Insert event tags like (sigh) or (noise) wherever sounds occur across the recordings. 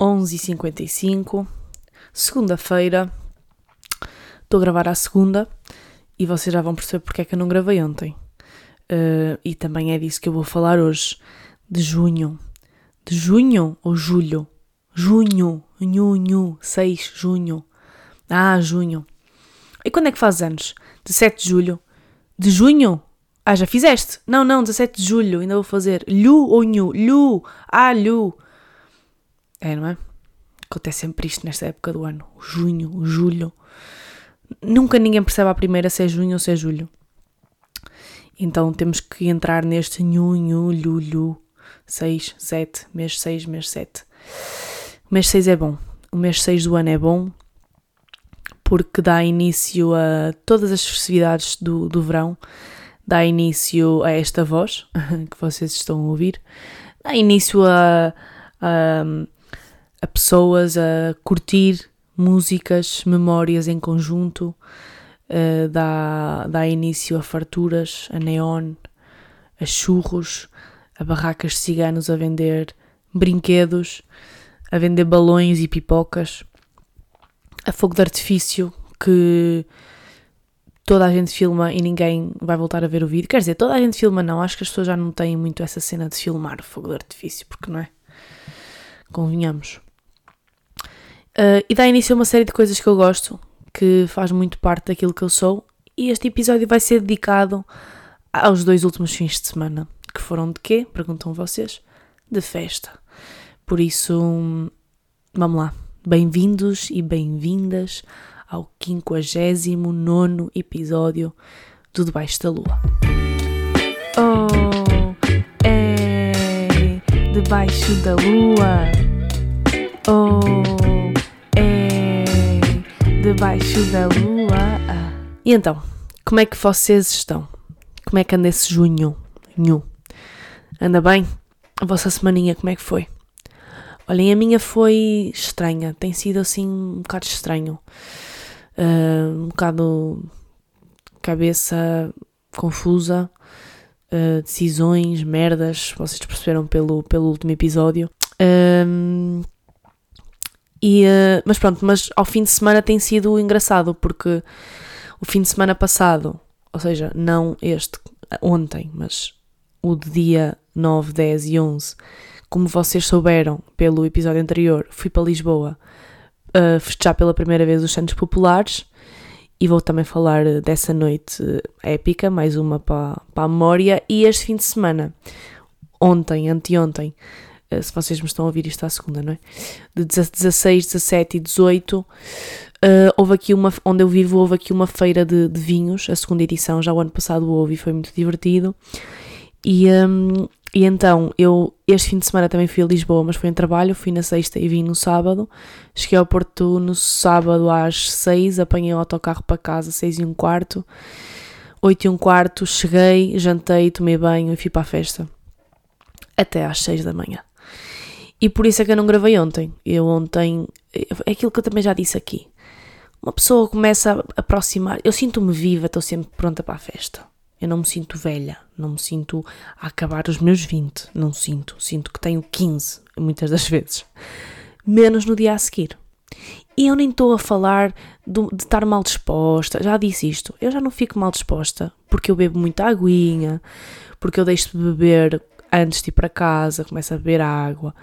11h55, segunda-feira. Estou a gravar à segunda e vocês já vão perceber porque é que eu não gravei ontem. Uh, e também é disso que eu vou falar hoje, de junho. De junho ou julho? Junho, junho, 6, junho. Ah, junho. E quando é que faz anos? 17 de julho. De junho? Ah, já fizeste? Não, não, 17 de julho, ainda vou fazer. Lhu ou nhu? Lhu. Ah, lhu. É, não é? Acontece sempre isto nesta época do ano. Junho, julho. Nunca ninguém percebe à primeira se é junho ou se é julho. Então temos que entrar neste nhu, nhu, lhu, lhu. 6, 7, mês 6, mês 7. O mês 6 é bom. O mês 6 do ano é bom porque dá início a todas as festividades do, do verão, dá início a esta voz (laughs) que vocês estão a ouvir, dá início a, a a pessoas a curtir músicas, memórias em conjunto, uh, dá, dá início a farturas, a neon, a churros, a barracas de ciganos a vender brinquedos, a vender balões e pipocas, a fogo de artifício que toda a gente filma e ninguém vai voltar a ver o vídeo. Quer dizer, toda a gente filma, não. Acho que as pessoas já não têm muito essa cena de filmar fogo de artifício, porque não é? Convenhamos. Uh, e dá início a uma série de coisas que eu gosto, que faz muito parte daquilo que eu sou. E este episódio vai ser dedicado aos dois últimos fins de semana. Que foram de quê? Perguntam vocês. De festa. Por isso, vamos lá. Bem-vindos e bem-vindas ao 59 episódio do Debaixo da Lua. Oh, é debaixo da lua. Oh debaixo da lua. E então, como é que vocês estão? Como é que anda esse junho? Nhu. Anda bem? A vossa semaninha, como é que foi? Olhem, a minha foi estranha, tem sido assim um bocado estranho. Uh, um bocado cabeça confusa, uh, decisões, merdas, vocês perceberam pelo, pelo último episódio. Uh, e, uh, mas pronto, mas ao fim de semana tem sido engraçado porque o fim de semana passado, ou seja, não este, ontem, mas o de dia 9, 10 e 11, como vocês souberam pelo episódio anterior, fui para Lisboa uh, festejar pela primeira vez os Santos Populares e vou também falar dessa noite épica, mais uma para, para a memória. E este fim de semana, ontem, anteontem, eh, se vocês me estão a ouvir isto à segunda, não é? De 16, 17 e 18, uh, eh, houve aqui uma, onde eu vivo, houve aqui uma feira de, de, vinhos, a segunda edição, já o ano passado houve e foi muito divertido. E, um, e então, eu este fim de semana também fui a Lisboa, mas foi em trabalho, fui na sexta e vim no sábado. Cheguei ao Porto no sábado às 6, apanhei o autocarro para casa, 6 e um quarto. 8 e um quarto, cheguei, jantei, tomei banho e fui para a festa. Até às 6 da manhã. E por isso é que eu não gravei ontem. Eu ontem. É aquilo que eu também já disse aqui. Uma pessoa começa a aproximar. Eu sinto-me viva, estou sempre pronta para a festa. Eu não me sinto velha, não me sinto a acabar os meus 20, não sinto. Sinto que tenho 15, muitas das vezes. Menos no dia a seguir. E eu nem estou a falar de, de, estar mal disposta, já disse isto. Eu já não fico mal disposta porque eu bebo muita aguinha, porque eu deixo de beber antes de ir para casa, começo a beber água,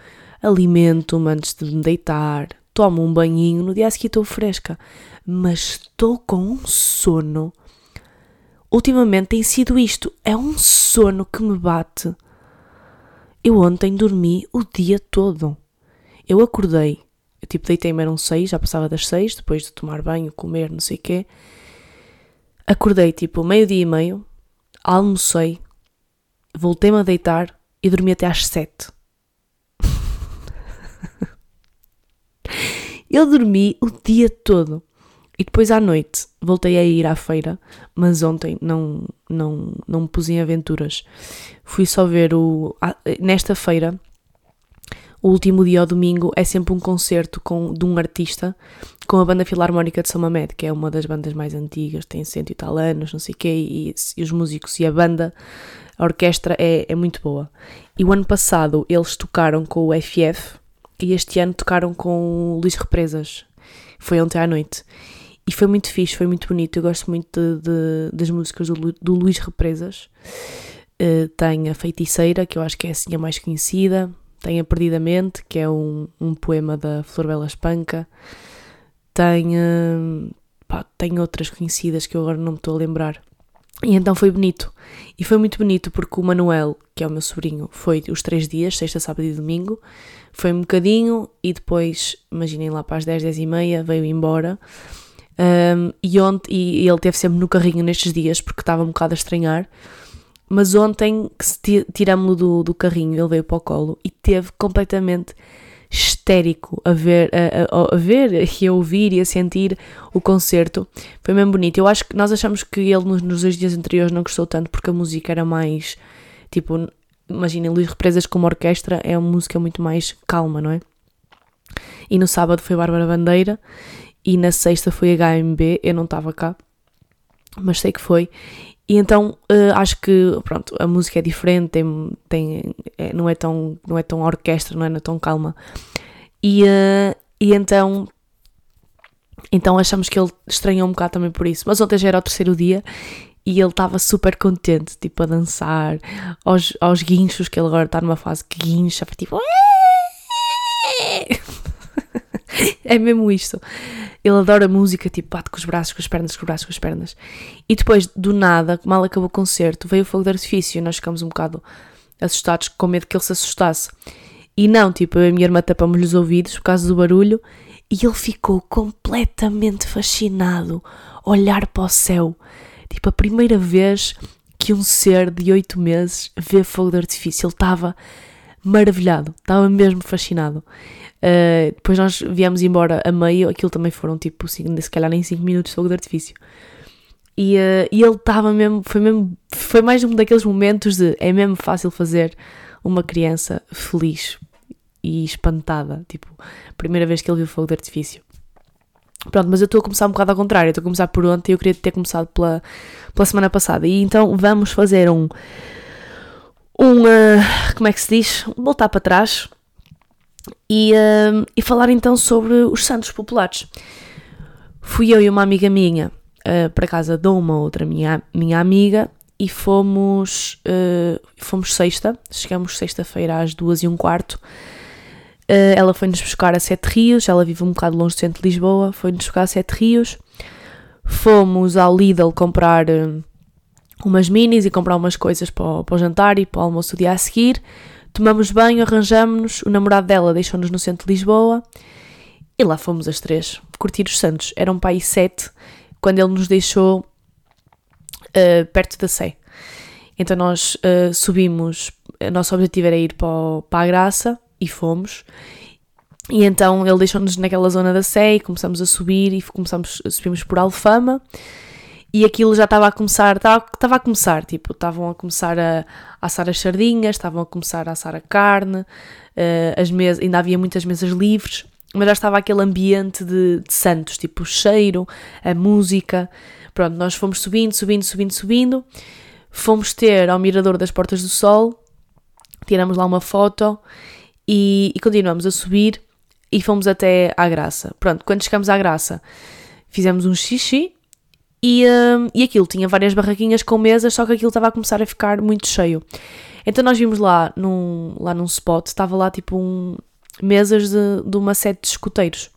alimento-me antes de me deitar, tomo um banhinho, no dia seguinte estou fresca. Mas estou com um sono. Ultimamente tem sido isto, é um sono que me bate. Eu ontem dormi o dia todo. Eu acordei, eu tipo deitei-me eram seis, já passava das seis, depois de tomar banho, comer, não sei o quê. Acordei tipo meio-dia e meio, almocei, voltei-me a deitar e dormi até às sete. Eu dormi o dia todo. E depois à noite voltei a ir à feira, mas ontem não, não, não me pus em aventuras. Fui só ver o. Nesta feira, o último dia ao domingo é sempre um concerto com, de um artista com a banda Filarmónica de São Mamed, que é uma das bandas mais antigas, tem cento e tal anos, não sei o quê, e, e, os músicos e a banda, a orquestra é, é muito boa. E o ano passado eles tocaram com o FF, e este ano tocaram com o Luís Represas. Foi ontem à noite. E foi muito fixe, foi muito bonito. Eu gosto muito de, de, das músicas do, do Luís Represas. Uh, tem a Feiticeira, que eu acho que é assim a mais conhecida. Tem a Perdidamente, que é um, um poema da Flor Bela Espanca. Tem, uh, pá, tem outras conhecidas que eu agora não me estou a lembrar. E então foi bonito. E foi muito bonito porque o Manuel, que é o meu sobrinho, foi os três dias, sexta, sábado e domingo. Foi um bocadinho e depois, imaginem lá para as 10, 10 e meia, veio embora. Um, e, ontem, e ele teve sempre no carrinho nestes dias porque estava um bocado a estranhar. Mas ontem tirámos-lo do, do carrinho, ele veio para o colo e teve completamente histérico a ver, a, a, a, ver e a ouvir e a sentir o concerto. Foi mesmo bonito. Eu acho que nós achamos que ele nos, nos dois dias anteriores não gostou tanto porque a música era mais tipo, imaginem, Luís Represas como orquestra é uma música muito mais calma, não é? E no sábado foi Bárbara Bandeira e na sexta foi HMB, eu não estava cá, mas sei que foi. E então uh, acho que pronto, a música é diferente, tem, tem, é, não, é tão, não é tão orquestra, não é, é tão calma. E, uh, e então, então achamos que ele estranhou um bocado também por isso. Mas ontem já era o terceiro dia e ele estava super contente, tipo a dançar, aos, aos guinchos, que ele agora está numa fase que guincha, tipo. (laughs) é mesmo isto. Ele adora música, tipo, bate com os braços, com as pernas, com os braços, com as pernas. E depois, do nada, mal acabou o concerto, veio o fogo de artifício e nós ficamos um bocado assustados, com medo que ele se assustasse. E não, tipo, eu e a minha irmã tapamos-lhe os ouvidos por causa do barulho e ele ficou completamente fascinado, olhar para o céu. Tipo, a primeira vez que um ser de oito meses vê fogo de artifício, ele estava maravilhado, estava mesmo fascinado. Uh, depois nós viemos embora a meio, aquilo também foram tipo, se calhar nem 5 minutos de fogo de artifício. E, uh, e ele estava mesmo, foi mesmo, foi mais um daqueles momentos de é mesmo fácil fazer uma criança feliz e espantada, tipo, primeira vez que ele viu fogo de artifício. Pronto, mas eu estou a começar um bocado ao contrário, estou a começar por ontem eu queria ter começado pela, pela semana passada. E então vamos fazer um, um, uh, como é que se diz? Voltar para trás e, uh, e falar então sobre os santos populares. Fui eu e uma amiga minha uh, para casa de uma outra minha, minha amiga e fomos, uh, fomos sexta, chegamos sexta-feira às duas e um quarto. ela foi-nos buscar a Sete Rios, ela vive um bocado longe do centro de Lisboa, foi-nos buscar a Sete Rios. Fomos ao Lidl comprar umas minis e comprar umas coisas para o, para o jantar e para o almoço do dia a seguir. Tomamos banho, arranjamos-nos, o namorado dela deixou-nos no centro de Lisboa e lá fomos as três curtir os Santos. Eram um pai sete quando ele nos deixou uh, perto da Sé. Então nós uh, subimos, o nosso objetivo era ir para, o, para a Graça e fomos. E então ele deixou-nos naquela zona da Sé e começamos a subir e começamos, subimos por Alfama e aquilo já estava a começar, estava, a começar, tipo, estavam a começar a, a assar as sardinhas, estavam a começar a assar a carne, uh, as mesas, ainda havia muitas mesas livres, mas já estava aquele ambiente de, de santos, tipo o cheiro, a música. Pronto, nós fomos subindo, subindo, subindo, subindo, fomos ter ao Mirador das Portas do Sol, tiramos lá uma foto e, e continuamos a subir e fomos até à Graça. Pronto, quando chegamos à Graça, fizemos um xixi, e, uh, e aquilo tinha várias barraquinhas com mesas, só que aquilo estava a começar a ficar muito cheio. Então nós vimos lá num, lá num spot, estava lá tipo um, mesas de, de uma sete de escuteiros.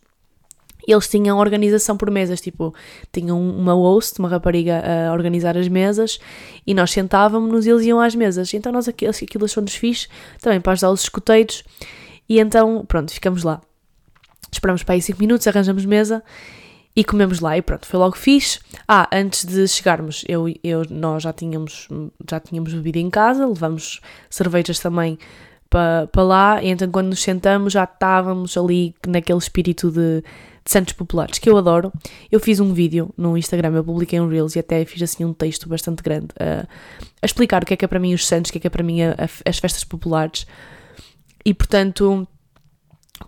Eles tinham organização por mesas, tipo, tinham uma host, uma rapariga a organizar as mesas e nós sentávamos-nos e eles iam às mesas. Então nós aquilo, aquilo achou-nos fixe, também para ajudar os escuteiros. E então, pronto, ficamos lá. Esperamos para aí 5 minutos, arranjamos mesa e comemos lá e pronto, foi logo fixe. Ah, antes de chegarmos, eu, eu, nós já tínhamos, já tínhamos bebido em casa, levamos cervejas também para pa lá, e então quando nos sentamos já estávamos ali naquele espírito de, de Santos Populares, que eu adoro. Eu fiz um vídeo no Instagram, eu publiquei um Reels e até fiz assim um texto bastante grande a, a explicar o que é que é para mim os Santos, o que é que é para mim a, a, as festas populares. E portanto,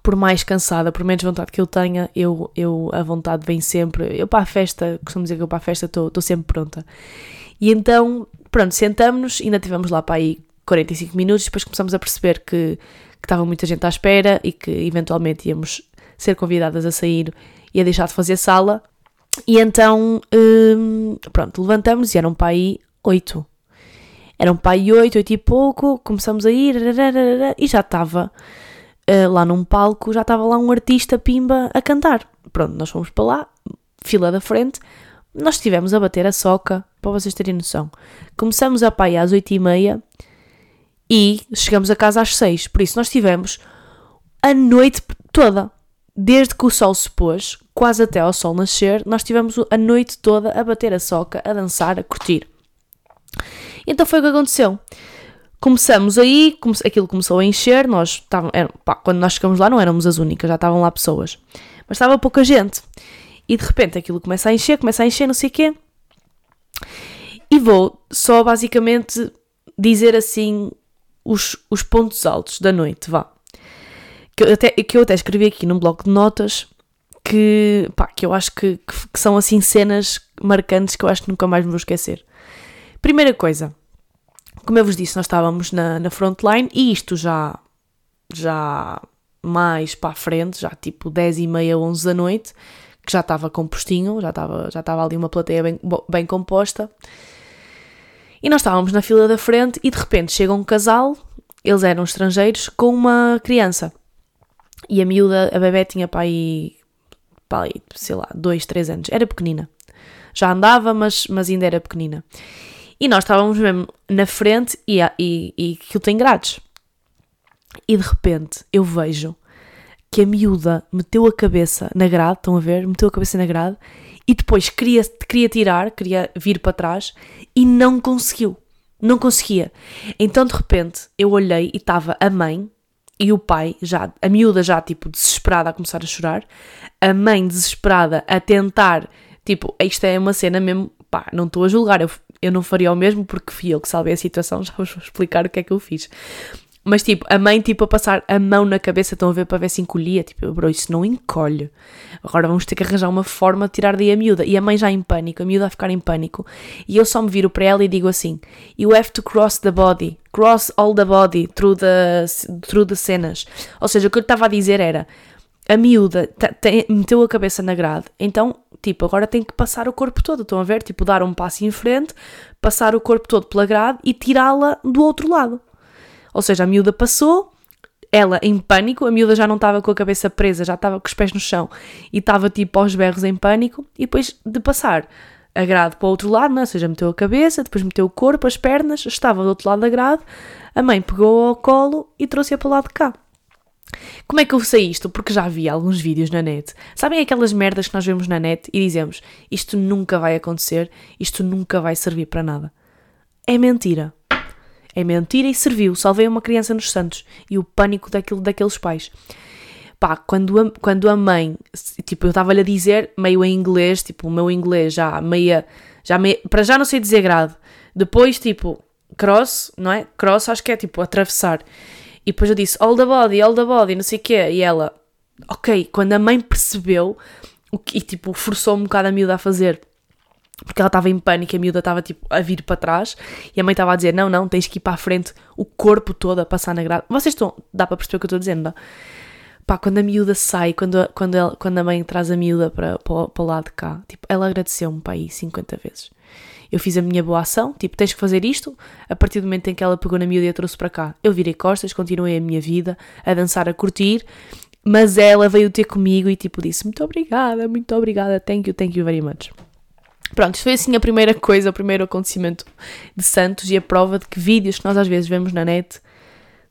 por mais cansada, por menos vontade que eu tenha, eu, eu a vontade vem sempre. Eu para a festa, costumo dizer que eu para a festa estou sempre pronta. E então, pronto, sentamos-nos, ainda tivemos lá para aí 45 minutos, depois começamos a perceber que que estava muita gente à espera e que eventualmente íamos ser convidadas a sair e a deixar de fazer sala. E então, hum, pronto, levantamos e eram para aí oito. Eram para aí oito, oito e pouco, começamos a ir e já estava uh, lá num palco, já estava lá um artista pimba a cantar. Pronto, nós fomos para lá, fila da frente, nós estivemos a bater a soca, para vocês terem noção. Começamos a pai às oito e meia e chegamos a casa às seis. Por isso nós tivemos a noite toda. Desde que o sol se pôs, quase até ao sol nascer, nós tivemos a noite toda a bater a soca, a dançar, a curtir. Então foi o que aconteceu. Começamos aí, aquilo começou a encher, nós estávamos, pá, quando nós chegamos lá não éramos as únicas, já estavam lá pessoas. Mas estava pouca gente. E de repente aquilo começa a encher, começa a encher, não sei o quê. E vou só basicamente dizer assim os, os pontos altos da noite, vá. Que eu, até, que eu até escrevi aqui num bloco de notas que, pá, que eu acho que, que, que são assim cenas marcantes que eu acho que nunca mais me vou esquecer. Primeira coisa, como eu vos disse, nós estávamos na, na frontline e isto já, já mais para a frente, já tipo 10 e meia, 11 da noite, que já estava compostinho, já estava, já estava ali uma plateia bem, bem composta. E nós estávamos na fila da frente e de repente chega um casal, eles eram estrangeiros, com uma criança. E a miúda, a bebê tinha para aí, para aí, sei lá, dois, três anos. Era pequenina. Já andava, mas, mas ainda era pequenina. E nós estávamos mesmo na frente e, e, e aquilo tem grades. E de repente eu vejo que a miúda meteu a cabeça na grade, estão a ver? Meteu a cabeça na grade e depois queria, queria tirar, queria vir para trás e não conseguiu. Não conseguia. Então de repente eu olhei e estava a mãe e o pai, já, a miúda já tipo desesperada a começar a chorar, a mãe desesperada a tentar, tipo, isto é uma cena mesmo, pá, não estou a julgar, eu, eu não faria o mesmo porque fui eu que salvei a situação, (laughs) já vos vou explicar o que é que eu fiz. Mas tipo, a mãe tipo a passar a mão na cabeça, estão a ver para ver se encolhia, tipo, bro, isso não encolhe. Agora vamos ter que arranjar uma forma de tirar daí a miúda. E a mãe já em pânico, a miúda a ficar em pânico. E eu só me viro para ela e digo assim: You have to cross the body, cross all the body through the, through the cenas. Ou seja, o que eu estava a dizer era: a miúda meteu a cabeça na grade, então, tipo, agora tem que passar o corpo todo. Estão a ver? Tipo, dar um passo em frente, passar o corpo todo pela grade e tirá-la do outro lado. Ou seja, a miúda passou, ela em pânico, a miúda já não estava com a cabeça presa, já estava com os pés no chão e estava tipo aos berros em pânico, e depois de passar a grade para o outro lado, não? É? ou seja, meteu a cabeça, depois meteu o corpo, as pernas, estava do outro lado da grade, a mãe pegou ao colo e trouxe-a para o lado de cá. Como é que eu sei isto? Porque já vi alguns vídeos na net. Sabem aquelas merdas que nós vemos na net e dizemos isto nunca vai acontecer, isto nunca vai servir para nada? É mentira. É mentira e serviu. Salvei uma criança nos Santos. E o pânico daquilo, daqueles pais. Pá, quando a, quando a mãe, tipo, eu estava-lhe a dizer, meio em inglês, tipo, o meu inglês já meia, já meia, para já não sei dizer grade. Depois, tipo, cross, não é? Cross acho que é tipo atravessar. E depois eu disse all the body, all the body, não sei o quê. E ela, ok, quando a mãe percebeu, e tipo, forçou um bocado a miúda a fazer porque ela estava em pânico, a miúda estava tipo a vir para trás e a mãe estava a dizer: Não, não, tens que ir para a frente, o corpo todo a passar na grade. Vocês estão, dá para perceber o que eu estou dizendo? Pá, quando a miúda sai, quando, quando, ela, quando a mãe traz a miúda para, para, para o lado de cá, tipo, ela agradeceu-me para aí 50 vezes. Eu fiz a minha boa ação, tipo, tens que fazer isto. A partir do momento em que ela pegou na miúda e a trouxe para cá, eu virei costas, continuei a minha vida, a dançar, a curtir. Mas ela veio ter comigo e, tipo, disse: Muito obrigada, muito obrigada, thank you, thank you very much. Pronto, isto foi assim a primeira coisa, o primeiro acontecimento de Santos e a prova de que vídeos que nós às vezes vemos na net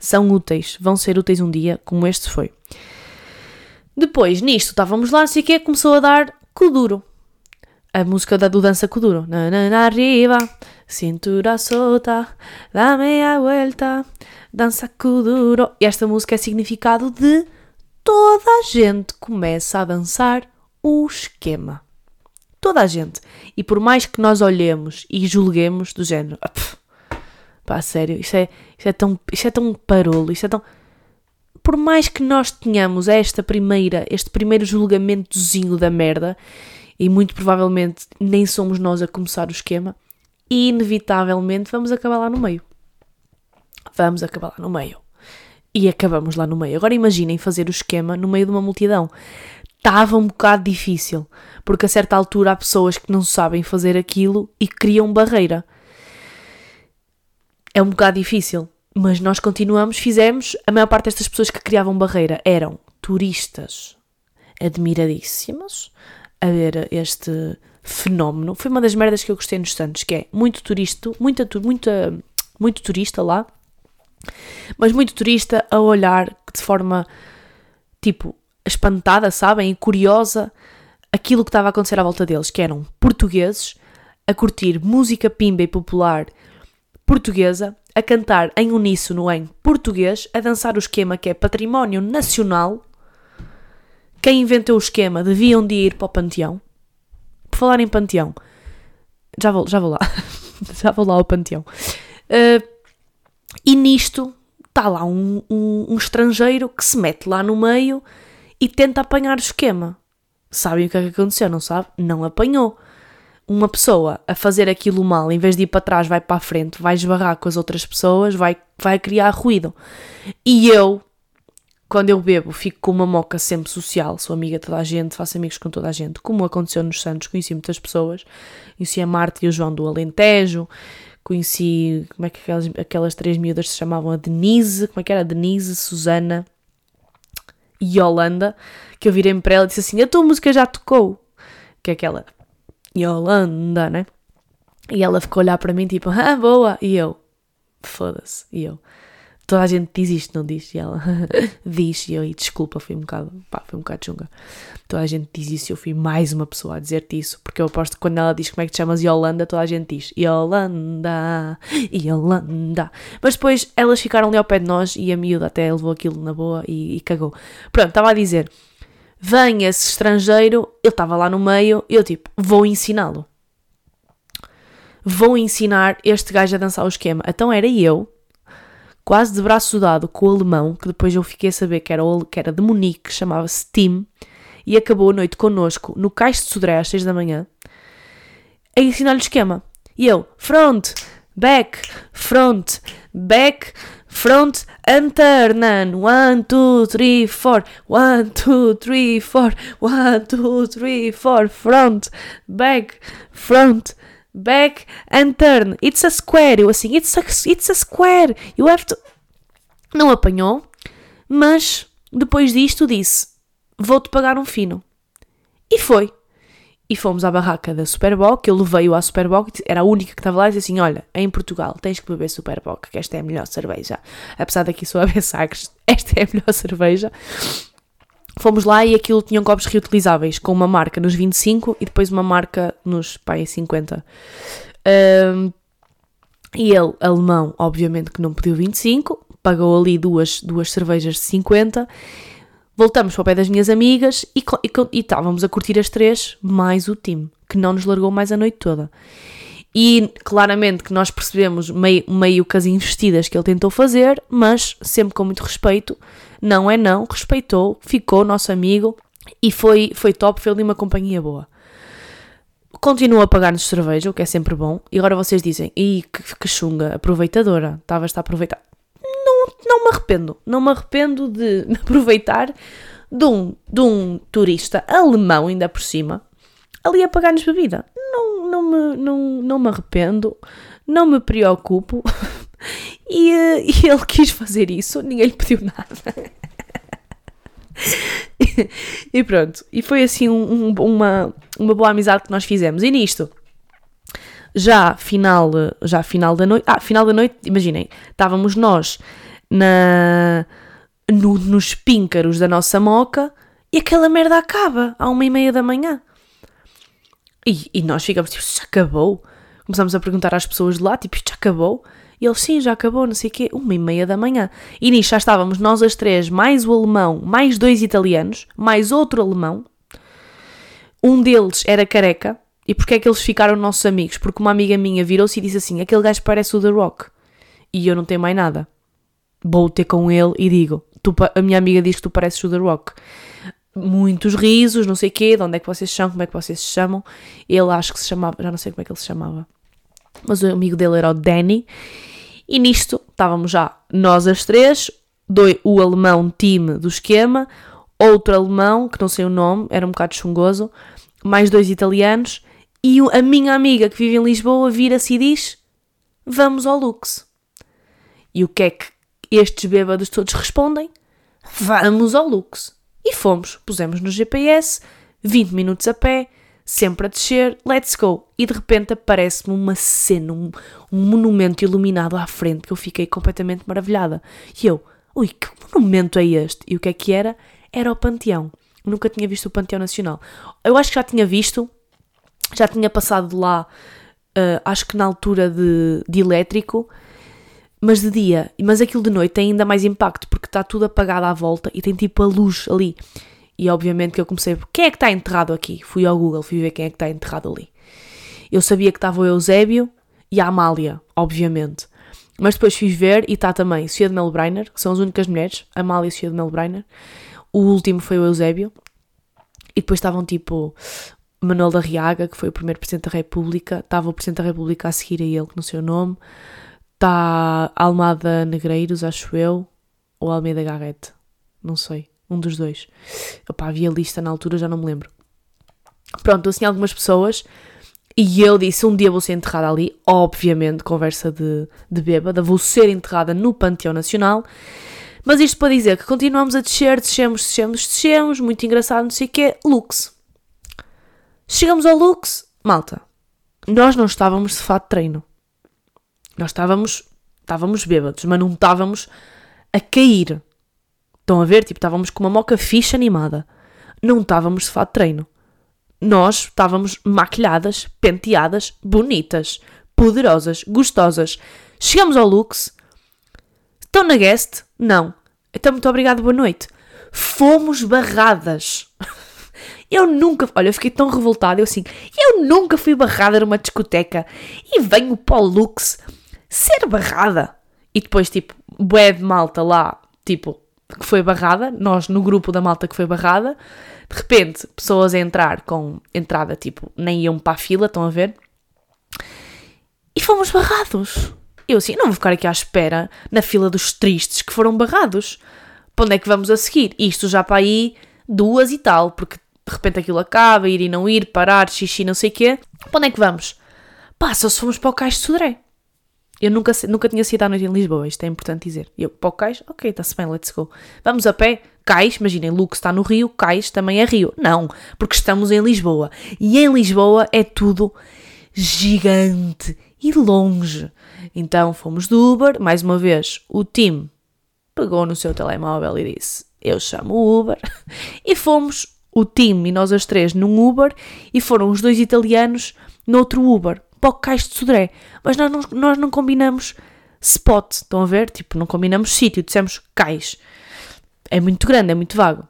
são úteis, vão ser úteis um dia, como este foi. Depois, nisto, estávamos lá, não sei o que, começou a dar Kuduro. A música da do Dança Kuduro. Na, na, na arriba, cintura solta, dá meia vuelta, dança Kuduro. E esta música é significado de toda a gente começa a dançar o esquema. Toda a gente. E por mais que nós olhemos e julguemos do género, ah, pá, sério, isto é, isto, é tão, isto é tão parolo, isto é tão. Por mais que nós tenhamos esta primeira, este primeiro julgamentozinho da merda, e muito provavelmente nem somos nós a começar o esquema, inevitavelmente vamos acabar lá no meio. Vamos acabar lá no meio. e acabamos lá no meio. Agora imaginem fazer o esquema no meio de uma multidão. Estava um bocado difícil, porque a certa altura há pessoas que não sabem fazer aquilo e criam barreira. É um bocado difícil, mas nós continuamos, fizemos. A maior parte destas pessoas que criavam barreira eram turistas admiradíssimas a ver este fenómeno. Foi uma das merdas que eu gostei nos Santos, que é muito turista, muita, muita, muito turista lá, mas muito turista a olhar de forma tipo espantada, sabem, e curiosa aquilo que estava a acontecer à volta deles, que eram portugueses a curtir música pimba e popular portuguesa, a cantar em uníssono em português, a dançar o esquema que é património nacional. Quem inventou o esquema deviam de ir para o Panteão. Por falar em Panteão, já vou, já vou lá, (laughs) já vou lá ao Panteão. Uh, e nisto está lá um, um, um estrangeiro que se mete lá no meio e tenta apanhar o esquema. Sabem o que é que aconteceu, não sabe? Não apanhou. Uma pessoa a fazer aquilo mal, em vez de ir para trás, vai para a frente, vai esbarrar com as outras pessoas, vai, vai criar ruído. E eu, quando eu bebo, fico com uma moca sempre social, sou amiga de toda a gente, faço amigos com toda a gente, como aconteceu nos Santos, conheci muitas pessoas, conheci a Marta e o João do Alentejo, conheci, como é que aquelas, aquelas três miúdas se chamavam? A Denise, como é que era? A Denise, Susana e Yolanda, que eu virei para ela e disse assim, a tua música já tocou, que é aquela Yolanda, né? E ela ficou a olhar para mim tipo, ah, boa, e eu, foda-se, e eu, toda a gente diz isto, não diz? E ela (laughs) diz, e eu, e desculpa, fui um bocado, pá, foi um bocado chunga. Toda a gente diz isso e eu fui mais uma pessoa a dizer-te isso, porque eu aposto que quando ela diz como é que te chamas Yolanda, toda a gente diz Yolanda, Yolanda. Mas depois elas ficaram ali ao pé de nós e a miúda até levou aquilo na boa e, e cagou. Pronto, estava a dizer, vem esse estrangeiro, ele estava lá no meio, eu tipo, vou ensiná-lo. Vou ensinar este gajo a dançar o esquema. Então era eu, quase de braço dado com o alemão, que depois eu fiquei a saber que era, que era de Munique, que chamava-se Tim, e acabou a noite connosco no Cais de Sodré às 6 da manhã, a ensinar-lhe o esquema. E eu, front, back, front, back, front, and turn. One, two, three, four. One, two, three, four. One, two, three, four. Front, back, front, back and turn. It's a square. Eu assim, it's a, it's a square. You have to. Não apanhou, mas depois disto disse: Vou-te pagar um fino. E foi. E fomos à barraca da Superboc, eu levei-o à Superboc, era a única que estava lá e disse assim: Olha, em Portugal tens que beber Superboc, que esta é a melhor cerveja. Apesar daqui só haver (laughs) Sagres, esta é a melhor cerveja. Fomos lá e aquilo tinham copos reutilizáveis, com uma marca nos 25 e depois uma marca nos pai, 50. Um, e ele, alemão, obviamente que não pediu 25, pagou ali duas, duas cervejas de 50. Voltamos para o pé das minhas amigas e, e, e estávamos a curtir as três, mais o time, que não nos largou mais a noite toda. E claramente que nós percebemos meio, meio que as investidas que ele tentou fazer, mas sempre com muito respeito. Não é não, respeitou, ficou nosso amigo e foi, foi top, foi ali uma companhia boa. Continua a pagar-nos cerveja, o que é sempre bom. E agora vocês dizem, ih, que, que chunga, aproveitadora, estavas a aproveitar. Não, não me arrependo, não me arrependo de (laughs) me aproveitar de um, de um turista alemão, ainda por cima, ali a pagar-nos bebida não, não, me, não, não me arrependo, não me preocupo. (laughs) E, eh, e ele quis fazer isso, ninguém lhe pediu nada. e pronto, e foi assim um, um, uma, uma boa amizade que nós fizemos. E nisto, já final, já final da noite, ah, final da noite, imaginem, estávamos nós na, no, nos píncaros da nossa moca e aquela merda acaba à uma e meia da manhã. E, e nós ficamos tipo, já acabou? Começamos a perguntar às pessoas de lá, tipo, já acabou? E eles, sim, já acabou, não sei o quê, uma e meia da manhã. E nisso já estávamos nós as três, mais o alemão, mais dois italianos, mais outro alemão. Um deles era careca. E porquê é que eles ficaram nossos amigos? Porque uma amiga minha virou-se e disse assim, aquele gajo parece o The Rock. E eu não tenho mais nada. Vou ter com ele e digo, tu, a minha amiga diz que tu pareces o The Rock muitos risos, não sei o quê, de onde é que vocês são, como é que vocês se chamam. Ele acho que se chamava, já não sei como é que ele se chamava, mas o amigo dele era o Danny. E nisto estávamos já nós as três, doi- o alemão time do esquema, outro alemão, que não sei o nome, era um bocado chungoso, mais dois italianos, e a minha amiga que vive em Lisboa vira-se e diz: Vamos ao Lux. E o que é que estes bêbados todos respondem? Vamos ao Lux. E fomos, pusemos no GPS, 20 minutos a pé, sempre a descer, let's go. E de repente aparece-me uma cena, um, um monumento iluminado à frente que eu fiquei completamente maravilhada. E eu, ui, que monumento é este? E o que é que era? Era o Panteão. Nunca tinha visto o Panteão Nacional. Eu acho que já tinha visto, já tinha passado de lá, ah, acho que na altura de, de elétrico, mas de dia. Mas aquilo de noite tem ainda mais impacto porque está tudo apagado à volta e tem tipo a luz ali. E obviamente que eu comecei, quem é que está enterrado aqui? Fui ao Google, fui ver quem é que está enterrado ali. Eu sabia que estava o Eusébio e a Amália, obviamente. Mas depois fui ver e está também Sofia de Melbreiner, que são as únicas mulheres, Amália e Sofia de Melbreiner. O último foi o Eusébio. E depois estavam tipo Manuel da Riaga, que foi o primeiro Presidente da República. Estava o Presidente da República a seguir a ele, que não sei o nome. Está Almada Negreiros, acho eu. Ou Almeida Garrett. Não sei. Um dos dois. Opá, havia lista na altura, já não me lembro. Pronto, assim algumas pessoas. E eu disse, um dia vou ser enterrada ali. Obviamente, conversa de, de bêbada. Vou ser enterrada no Panteão Nacional. Mas isto para dizer que continuamos a descer, descemos, descemos, descemos. Muito engraçado, não sei o quê. Lux. Chegamos ao Lux. Malta. Nós não estávamos de fato de treino. Nós estávamos, estávamos bêbados, mas não estávamos a cair. Estão a ver? Tipo, estávamos com uma moca ficha animada. Não estávamos de fato de treino. Nós estávamos maquilhadas, penteadas, bonitas, poderosas, gostosas. Chegamos ao Lux. Estão na guest? Não. Então, muito obrigado, boa noite. Fomos barradas. (laughs) Eu nunca, olha, eu fiquei tão revoltada, eu assim, eu nunca fui barrada numa discoteca e venho para o Lux ser barrada. E depois, tipo, bué de malta lá, tipo, que foi barrada, nós no grupo da malta que foi barrada, de repente, pessoas a entrar com entrada, tipo, nem iam para a fila, estão a ver? E fomos barrados. Eu assim, não vou ficar aqui à espera na fila dos tristes que foram barrados. Para onde é que vamos a seguir? Isto já para aí duas e tal, porque de repente aquilo acaba, ir e não ir, parar, xixi, não sei o quê. Para onde é que vamos? Pá, só se fomos para o Cais de Sodré. Eu nunca, nunca tinha sido à noite em Lisboa, isto é importante dizer. E eu, para o Cais? Ok, está-se bem, let's go. Vamos a pé? Cais, imaginem, Lux está no Rio, Cais também é Rio. Não, porque estamos em Lisboa. E em Lisboa é tudo gigante e longe. Então fomos do Uber, mais uma vez, o time pegou no seu telemóvel e disse: Eu chamo o Uber. (laughs) E fomos, o time e nós as três, num Uber, e foram os dois italianos noutro Uber, para o Cais de Sodré. Mas nós não, nós não combinamos spot, estão a ver? Tipo, não combinamos sítio, dissemos Cais. É muito grande, é muito vago.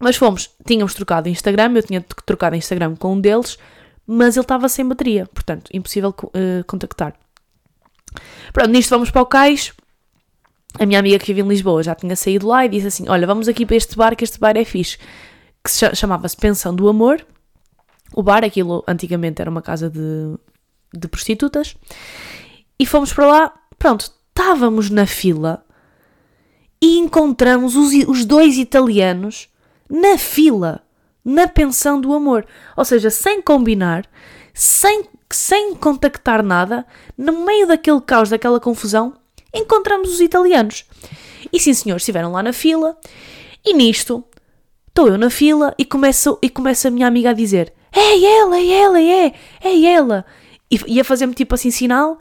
Mas fomos, tínhamos trocado Instagram, eu tinha trocado Instagram com um deles, mas ele estava sem bateria, portanto, impossível eh, contactar. Pronto, nisto vamos para o Cais. A minha amiga que vive em Lisboa já tinha saído lá e disse assim: Olha, vamos aqui para este bar, que este bar é fixe. Que se cha- chamava-se Pensão do Amor. O bar, aquilo antigamente era uma casa de, de prostitutas. E fomos para lá. Pronto, estávamos na fila e encontramos os, os dois italianos na fila, na Pensão do Amor. Ou seja, sem combinar, sem, sem contactar nada, no meio daquele caos, daquela confusão, encontramos os italianos. E sim, senhores, estiveram lá na fila, e nisto, estou eu na fila e começo, e começa a minha amiga a dizer: É ela, é ela, é, é ela. E e a fazer-me tipo assim sinal,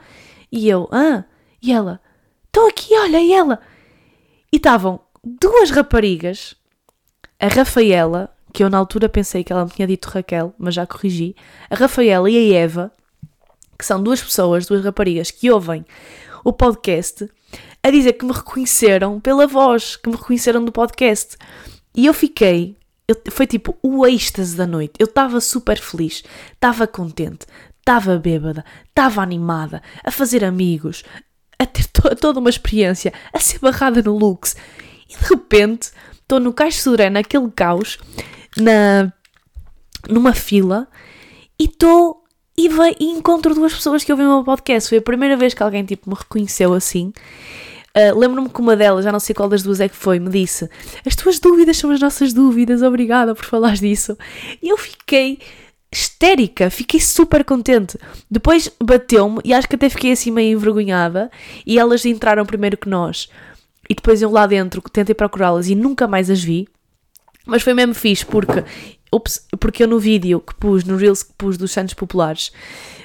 e eu, ah, e ela, estou aqui, olha, é ela. E estavam duas raparigas, a Rafaela, que eu na altura pensei que ela me tinha dito Raquel, mas já corrigi, a Rafaela e a Eva, que são duas pessoas, duas raparigas que ouvem o podcast, a dizer que me reconheceram pela voz, que me reconheceram do podcast. E eu fiquei, eu- foi tipo o êxtase da noite. Eu estava super feliz, estava contente, estava bêbada, estava animada, a fazer amigos, a ter to- toda uma experiência, a ser barrada no Lux. E de repente estou no Caixa Sodré, naquele caos, na, numa fila, e estou e, e encontro duas pessoas que ouvem o meu podcast. Foi a primeira vez que alguém tipo, me reconheceu assim. Uh, Lembro-me que uma delas, já não sei qual das duas é que foi, me disse: As tuas dúvidas são as nossas dúvidas, obrigada por falares disso. E eu fiquei histérica, fiquei super contente. Depois bateu-me e acho que até fiquei assim meio envergonhada. E elas entraram primeiro que nós. E depois eu lá dentro tentei procurá-las e nunca mais as vi. Mas foi mesmo fixe porque, ups, porque eu no vídeo que pus, no Reels que pus dos Santos Populares,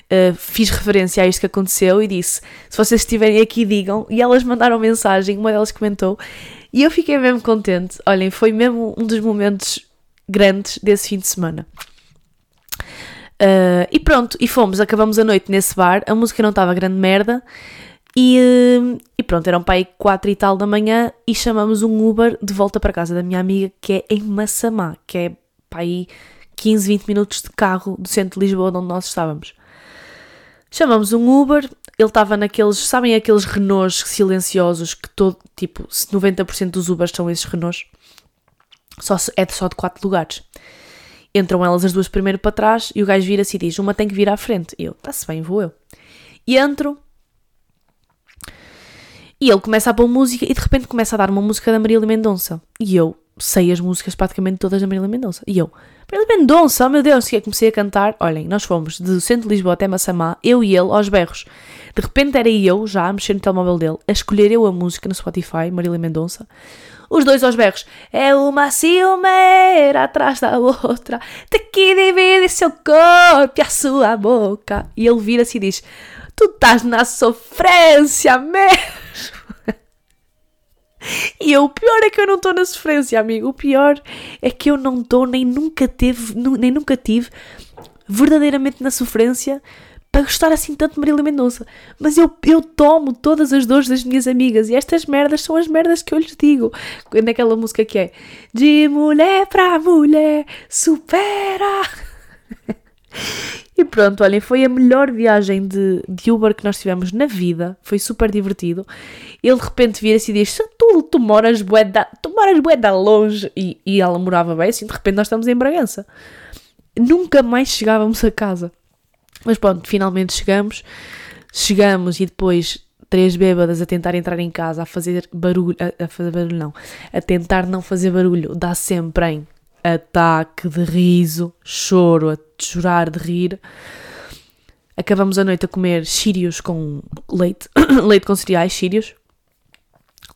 uh, fiz referência a isto que aconteceu e disse: se vocês estiverem aqui, digam. E elas mandaram mensagem, uma delas comentou. E eu fiquei mesmo contente. Olhem, foi mesmo um dos momentos grandes desse fim de semana. Uh, e pronto, e fomos, acabamos a noite nesse bar. A música não estava grande merda. E, uh, e pronto, eram para aí 4 e tal da manhã e chamamos um Uber de volta para casa da minha amiga, que é em Massamá, que é para aí 15, 20 minutos de carro do centro de Lisboa, onde nós estávamos. Chamamos um Uber, ele estava naqueles, sabem aqueles Renaults silenciosos que todo, tipo, 90% dos Ubers são esses Renaults? Só, é só de 4 lugares. Entram elas as duas primeiro para trás e o gajo vira-se e diz: Uma tem que vir à frente. E eu, está-se bem, vou eu. E entro. E ele começa a pôr música e de repente começa a dar uma música da Marília Mendonça. E eu sei as músicas praticamente todas da Marília Mendonça. E eu, Marília Mendonça, oh meu Deus, e comecei a cantar. Olhem, nós fomos do centro de Lisboa até Massamá, eu e ele, aos berros. De repente era eu, já a mexer no telemóvel dele, a escolher eu a música no Spotify, Marília Mendonça. Os dois aos berros. É uma ciumeira atrás da outra, te que divide seu corpo e a sua boca. E ele vira-se e diz: Tu estás na sofrência mesmo. E eu, o pior é que eu não estou na sofrência, amigo. O pior é que eu não estou, nem nunca teve, nem nunca tive verdadeiramente na sofrência para gostar assim tanto de Marília Mendonça. Mas eu, eu tomo todas as dores das minhas amigas e estas merdas são as merdas que eu lhes digo. Naquela música que é De mulher para mulher, supera. (laughs) E pronto, olhem, foi a melhor viagem de, de Uber que nós tivemos na vida. Foi super divertido. Ele de repente vira-se e diz: tu, tu moras bué da, tu moras bué da longe. E, e ela morava bem assim, de repente nós estamos em Bragança. Nunca mais chegávamos a casa. Mas pronto, finalmente chegamos. Chegamos e depois três bêbadas a tentar entrar em casa, a fazer barulho, a, a fazer barulho não, a tentar não fazer barulho, dá sempre em ataque de riso, choro, a chorar de rir. Acabamos a noite a comer sírios com leite, (coughs) leite com cereais, sírios.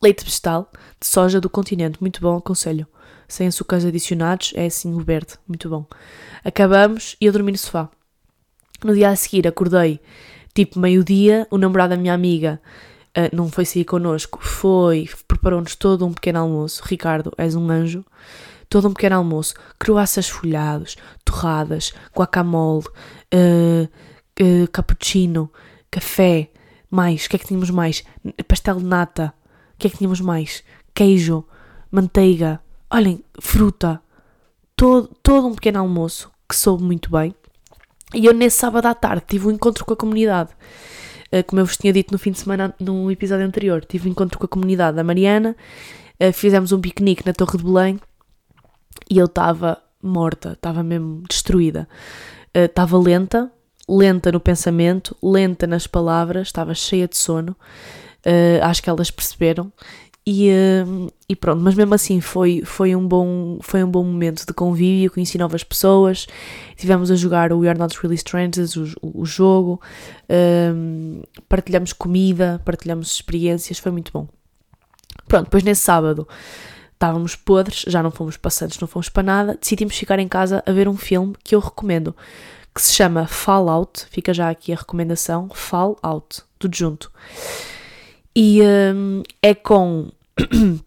Leite vegetal de soja do continente, muito bom, aconselho. Sem açúcares adicionados, é assim o verde, muito bom. Acabamos e eu dormi no sofá. No dia a seguir acordei, tipo meio-dia, o namorado da minha amiga uh, não foi sair connosco, foi, preparou-nos todo um pequeno almoço. Ricardo, és um anjo todo um pequeno almoço, croissants folhados, torradas, guacamole, uh, uh, cappuccino, café, mais, o que é que tínhamos mais? Pastel de nata, o que é que tínhamos mais? Queijo, manteiga, olhem, fruta, todo, todo um pequeno almoço que soube muito bem. E eu nesse sábado à tarde tive um encontro com a comunidade. Uh, como eu vos tinha dito no fim de semana, no episódio anterior, tive um encontro com a comunidade da Mariana, fizemos um piquenique na Torre de Belém e eu estava morta, estava mesmo destruída. Estava uh, lenta, lenta no pensamento, lenta nas palavras, estava cheia de sono. Acho que elas perceberam. E, uh, e, pronto, mas mesmo assim foi, foi, um bom, foi um bom momento de convívio, conheci novas pessoas, tivemos a jogar o We Are Not Really Strangers, o, o jogo, uh, partilhamos comida, partilhamos experiências, foi muito bom. Pronto, depois nesse sábado estávamos podres, já não fomos passantes, não fomos para nada, decidimos ficar em casa a ver um filme que eu recomendo, que se chama Fallout, fica já aqui a recomendação, Fallout, tudo junto. E um, é com (clears throat)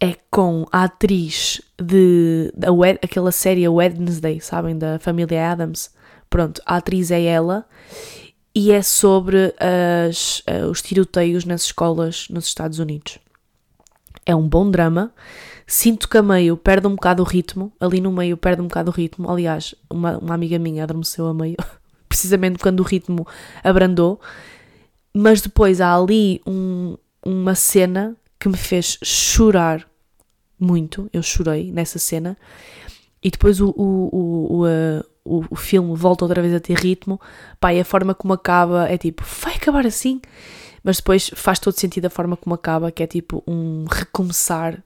é com a atriz de da Wed, aquela série Wednesday, sabem, da família Adams. Pronto, a atriz é ela e é sobre as, uh, os tiroteios nas escolas nos Estados Unidos. É um bom drama. Sinto que a meio perde um bocado o ritmo. Ali no meio perde um bocado o ritmo. Aliás, uma, uma amiga minha adormeceu a meio, (laughs) precisamente quando o ritmo abrandou. Mas depois há ali um, uma cena que me fez chorar muito. Eu chorei nessa cena. E depois o, o, o, o, o filme volta outra vez a ter ritmo. Pá, e a forma como acaba é tipo, vai acabar assim? mas depois faz todo sentido a forma como acaba, que é tipo um recomeçar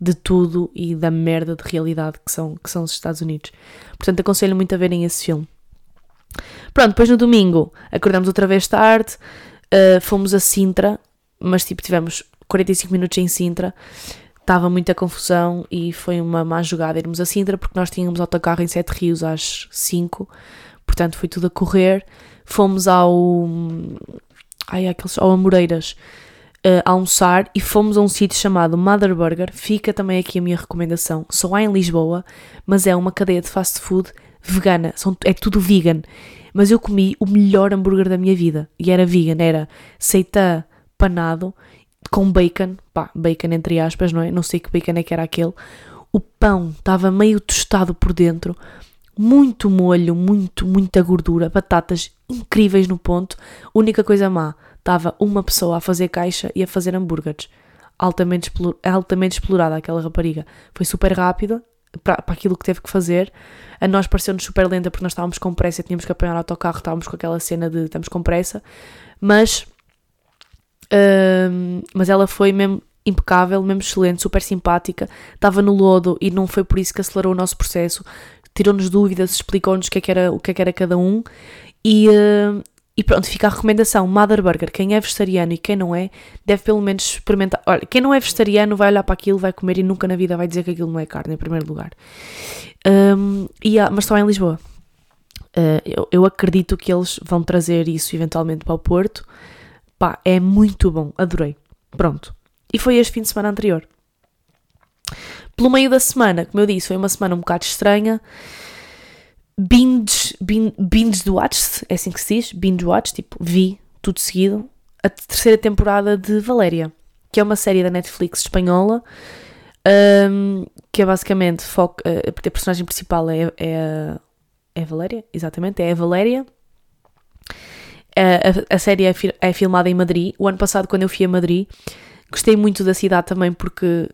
de tudo e da merda de realidade que são, que são os Estados Unidos. Portanto, aconselho muito a verem esse filme. Pronto, depois no domingo acordamos outra vez tarde, uh, fomos a Sintra, mas tipo tivemos 45 minutos em Sintra, estava muita confusão e foi uma má jogada irmos a Sintra porque nós tínhamos autocarro em Sete Rios às 5, portanto foi tudo a correr. Fomos ao. Ai, aqueles, ao Amoreiras uh, almoçar e fomos a um sítio chamado Mother Burger. Fica também aqui a minha recomendação. Só há em Lisboa, mas é uma cadeia de fast food vegana. São, é tudo vegan. Mas eu comi o melhor hambúrguer da minha vida. E era vegan. Era seitã panado com bacon. Pá, bacon entre aspas, não é? Não sei que bacon é que era aquele. O pão estava meio tostado por dentro. Muito molho, muito, muita gordura. Batatas incríveis no ponto. Única coisa má estava uma pessoa a fazer caixa e a fazer hambúrgueres. Altamente, altamente explorada aquela rapariga. Foi super rápida para, aquilo que teve que fazer. A nós pareceu-nos super lenta porque nós estávamos com pressa, tínhamos que apanhar o autocarro, estávamos com aquela cena de estamos com pressa. Mas, hum, mas ela foi mesmo impecável, mesmo excelente, super simpática. Estava no lodo e não foi por isso que acelerou o nosso processo. Tirou-nos dúvidas, explicou-nos o que, é que era, o que, é que era cada um. E, uh, e pronto, fica a recomendação: Mother Burger. Quem é vegetariano e quem não é, deve pelo menos experimentar. Olha, quem não é vegetariano vai olhar para aquilo, vai comer e nunca na vida vai dizer que aquilo não é carne, em primeiro lugar. Um, e há, mas só em Lisboa. Uh, eu, eu acredito que eles vão trazer isso eventualmente para o Porto. Pá, é muito bom, adorei. Pronto. E foi este fim de semana anterior. Pelo meio da semana, como eu disse, foi uma semana um bocado estranha binge, binge, binge watch, é assim que se diz, binge watch, tipo, vi tudo seguido, a terceira temporada de Valéria, que é uma série da Netflix espanhola, um, que é basicamente, foco, uh, a personagem principal é, é, é a Valéria, exatamente, é a Valéria, a, a, série é, é filmada em Madrid, o ano passado quando eu fui a Madrid, gostei muito da cidade também porque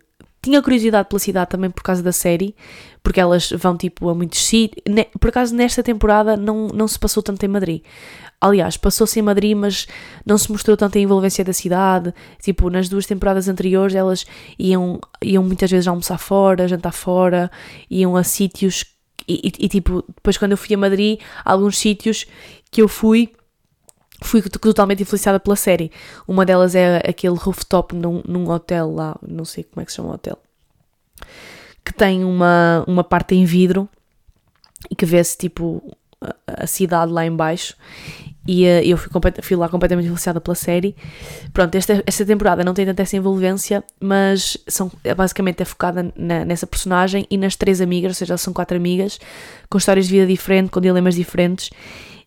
tinha curiosidade pela cidade também por causa da série, porque elas vão tipo a muitos sítios. Por acaso nesta temporada não, não se passou tanto em Madrid. Aliás, passou-se em Madrid, mas não se mostrou tanto a envolvência da cidade. Tipo, nas duas temporadas anteriores elas iam, iam muitas vezes almoçar fora, jantar fora, iam a sítios. E, e, e tipo, depois quando eu fui a Madrid, alguns sítios que eu fui fui totalmente influenciada pela série. Uma delas é aquele rooftop num, num hotel lá, não sei como é que se chama o hotel, que tem uma, uma parte em vidro e que vê-se tipo a, a cidade lá embaixo e uh, eu fui, fui, lá completamente influenciada pela série. Pronto, esta, esta temporada não tem tanta essa envolvência, mas são, é, basicamente é focada na, nessa personagem e nas três amigas, ou seja, são quatro amigas, com histórias de vida diferentes, com dilemas diferentes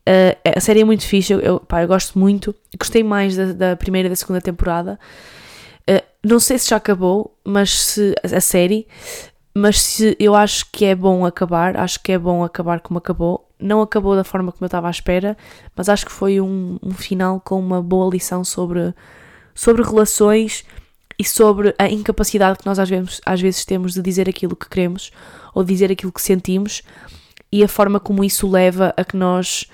Uh, a série é muito fixe, eu, eu, pá, eu gosto muito. Gostei mais da, da, primeira e da segunda temporada. Uh, não sei se já acabou, mas se a série, mas se eu acho que é bom acabar, acho que é bom acabar como acabou. Não acabou da forma como eu estava à espera, mas acho que foi um, um final com uma boa lição sobre, sobre relações e sobre a incapacidade que nós às vezes, às vezes temos de dizer aquilo que queremos ou dizer aquilo que sentimos e a forma como isso leva a que nós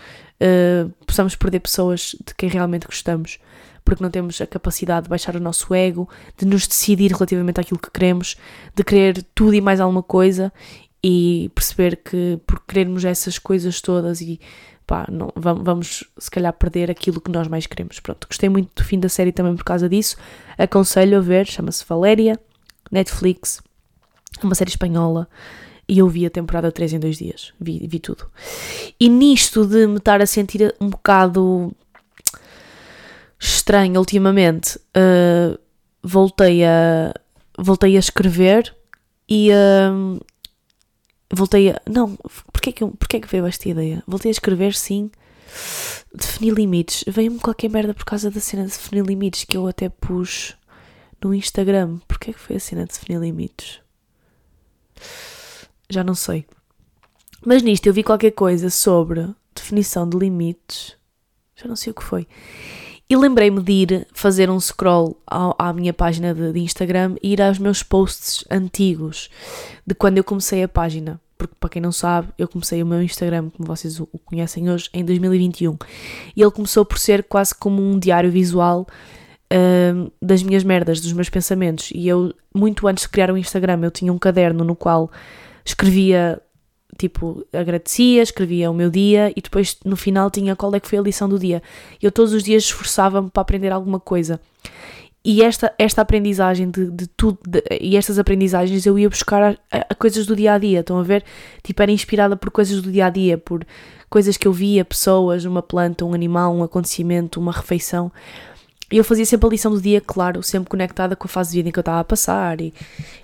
uh, possamos perder pessoas de quem realmente gostamos, porque não temos a capacidade de baixar o nosso ego, de nos decidir relativamente àquilo que queremos, de querer tudo e mais alguma coisa e perceber que por querermos essas coisas todas e pá, não, vamos se calhar perder aquilo que nós mais queremos. Pronto, gostei muito do fim da série também por causa disso. Aconselho a ver, chama-se Valéria, Netflix, uma série espanhola e eu vi a temporada 3 em dois dias, vi, vi tudo. E nisto de me estar a sentir um bocado estranho ultimamente, uh, voltei, a, voltei a escrever e uh, voltei a. Não, porquê que, porquê que veio esta ideia? Voltei a escrever, sim. Definir limites. Veio-me qualquer merda por causa da cena de definir limites que eu até pus no Instagram. Porquê que foi a cena de definir limites? Já não sei. Mas nisto eu vi qualquer coisa sobre definição de limites, já não sei o que foi. E lembrei-me de ir fazer um scroll ao, à minha página de, de, Instagram e ir aos meus posts antigos de quando eu comecei a página. porque para quem não sabe, eu comecei o meu Instagram, como vocês o conhecem hoje, em 2021. E ele começou por ser quase como um diário visual uh, das minhas merdas, dos meus pensamentos. E eu, muito antes de criar o Instagram, eu tinha um caderno no qual escrevia tipo, agradecia, escrevia o meu dia e depois no final tinha qual é que foi a lição do dia. Eu todos os dias esforçava-me para aprender alguma coisa. E esta, esta aprendizagem de, de tudo, de, e estas aprendizagens eu ia buscar a, a, a, coisas do dia a dia, estão a ver? Tipo, era inspirada por coisas do dia a dia, por coisas que eu via, pessoas, uma planta, um animal, um acontecimento, uma refeição. E eu fazia sempre a lição do dia, claro, sempre conectada com a fase de vida em que eu estava a passar. E,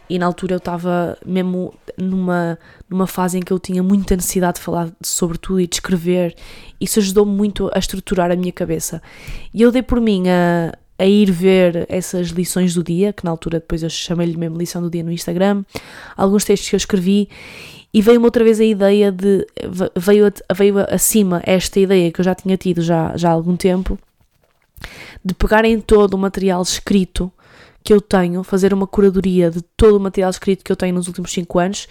e na altura eu estava mesmo numa, numa fase em que eu tinha muita necessidade de falar sobre tudo e de escrever. Isso ajudou-me muito a estruturar a minha cabeça. E eu dei por mim a, a ir ver essas lições do dia, que na altura depois eu chamei-lhe mesmo lição do dia no Instagram, alguns textos que eu escrevi. E veio-me outra vez a ideia de. Veio, veio acima esta ideia que eu já tinha tido já, já há algum tempo, de pegar em todo o material escrito que eu tenho, fazer uma curadoria de todo o material escrito que eu tenho nos últimos 5 anos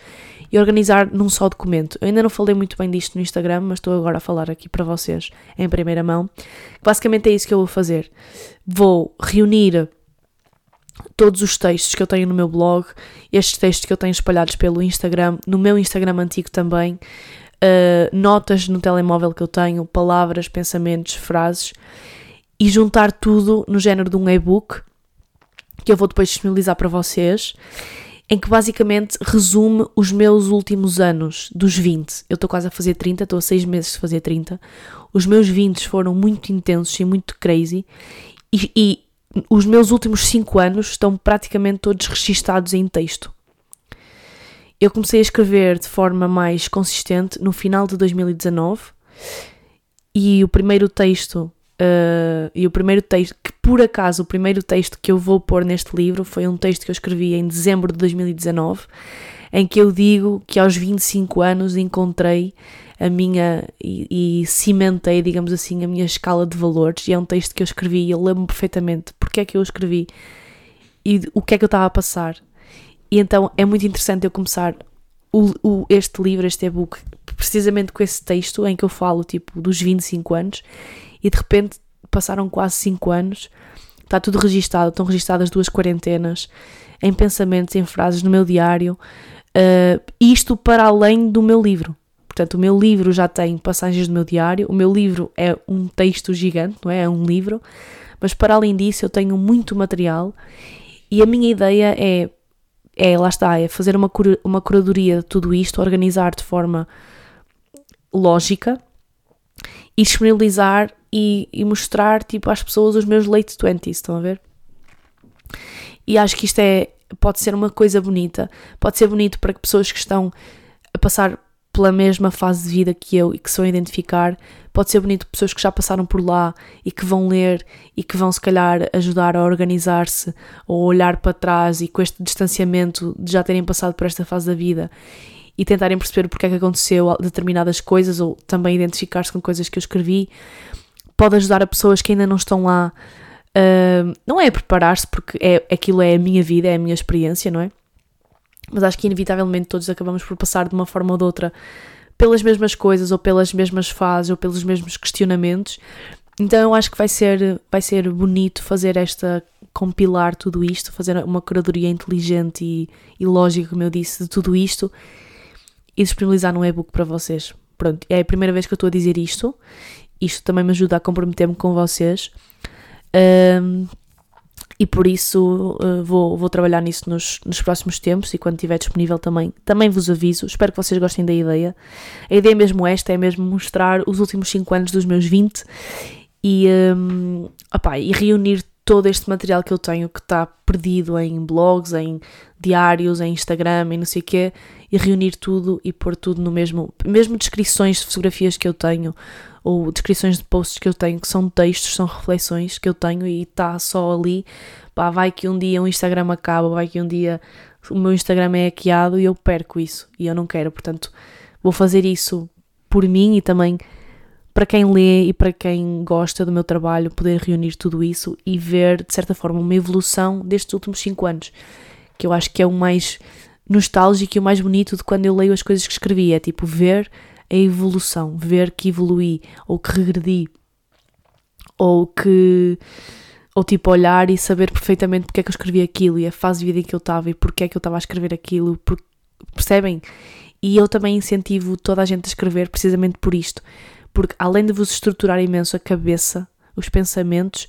e organizar num só documento. Eu ainda não falei muito bem disto no Instagram, mas estou agora a falar aqui para vocês em primeira mão. Basicamente é isso que eu vou fazer. Vou reunir todos os textos que eu tenho no meu blog, estes textos que eu tenho espalhados pelo Instagram, no meu Instagram antigo também, uh, notas no telemóvel que eu tenho, palavras, pensamentos, frases e juntar tudo no género de um e-book que eu vou depois disponibilizar para vocês, em que basicamente resume os meus últimos anos, dos 20. Eu estou quase a fazer 30, estou a 6 meses de fazer 30. Os meus 20 foram muito intensos e muito crazy, e, e os meus últimos 5 anos estão praticamente todos registados em texto. Eu comecei a escrever de forma mais consistente no final de 2019 e o primeiro texto Uh, e o primeiro texto, que por acaso o primeiro texto que eu vou pôr neste livro foi um texto que eu escrevi em dezembro de 2019, em que eu digo que aos 25 anos encontrei a minha e, e cimentei, digamos assim, a minha escala de valores. E é um texto que eu escrevi e eu lembro perfeitamente porque é que eu escrevi e o que é que eu estava a passar. E então é muito interessante eu começar o, o, este livro, este e-book, precisamente com esse texto em que eu falo tipo dos 25 anos e de repente passaram quase 5 anos, está tudo registado, estão registadas duas quarentenas, em pensamentos, em frases no meu diário, uh, isto para além do meu livro. Portanto, o meu livro já tem passagens do meu diário, o meu livro é um texto gigante, não é? É um livro, mas para além disso eu tenho muito material e a minha ideia é, é lá está, é fazer uma, cura, uma curadoria de tudo isto, organizar de forma lógica e disponibilizar e, e mostrar tipo, às pessoas os meus late 20s, estão a ver? E acho que isto é, pode ser uma coisa bonita, pode ser bonito para que pessoas que estão a passar pela mesma fase de vida que eu e que se vão identificar, pode ser bonito pessoas que já passaram por lá e que vão ler e que vão se calhar ajudar a organizar-se ou olhar para trás e com este distanciamento de já terem passado por esta fase da vida e tentarem perceber porque é que aconteceu determinadas coisas ou também identificar-se com coisas que eu escrevi pode ajudar a pessoas que ainda não estão lá. Uh, não é preparar-se, porque é, aquilo é a minha vida, é a minha experiência, não é? Mas acho que inevitavelmente todos acabamos por passar de uma forma ou de outra pelas mesmas coisas, ou pelas mesmas fases, ou pelos mesmos questionamentos. Então eu acho que vai ser, vai ser bonito fazer esta, compilar tudo isto, fazer uma curadoria inteligente e, e lógica, como eu disse, de tudo isto e disponibilizar num e-book para vocês. Pronto, é a primeira vez que eu estou a dizer isto isto também me ajuda a comprometer-me com vocês. Um, e por isso uh, vou, vou trabalhar nisso nos, nos próximos tempos e quando estiver disponível também, também vos aviso. Espero que vocês gostem da ideia. A ideia é mesmo esta, é mesmo mostrar os últimos 5 anos dos meus 20 e, um, opá, e reunir todo este material que eu tenho que está perdido em blogs, em diários, em Instagram, em não sei o quê, e reunir tudo e pôr tudo no mesmo, mesmo descrições de fotografias que eu tenho, ou descrições de posts que eu tenho, que são textos, são reflexões que eu tenho e está só ali. Pá, vai que um dia o Instagram acaba, vai que um dia o meu Instagram é hackeado e eu perco isso e eu não quero, portanto, vou fazer isso por mim e também para quem lê e para quem gosta do meu trabalho, poder reunir tudo isso e ver, de certa forma, uma evolução destes últimos 5 anos, que eu acho que é o mais nostálgico e o mais bonito de quando eu leio as coisas que escrevi. É tipo ver a evolução, ver que evolui ou que regredi ou que ou tipo olhar e saber perfeitamente porque é que eu escrevi aquilo e a fase de vida em que eu estava e porque é que eu estava a escrever aquilo, percebem? E eu também incentivo toda a gente a escrever precisamente por isto, porque além de vos estruturar imenso a cabeça, os pensamentos,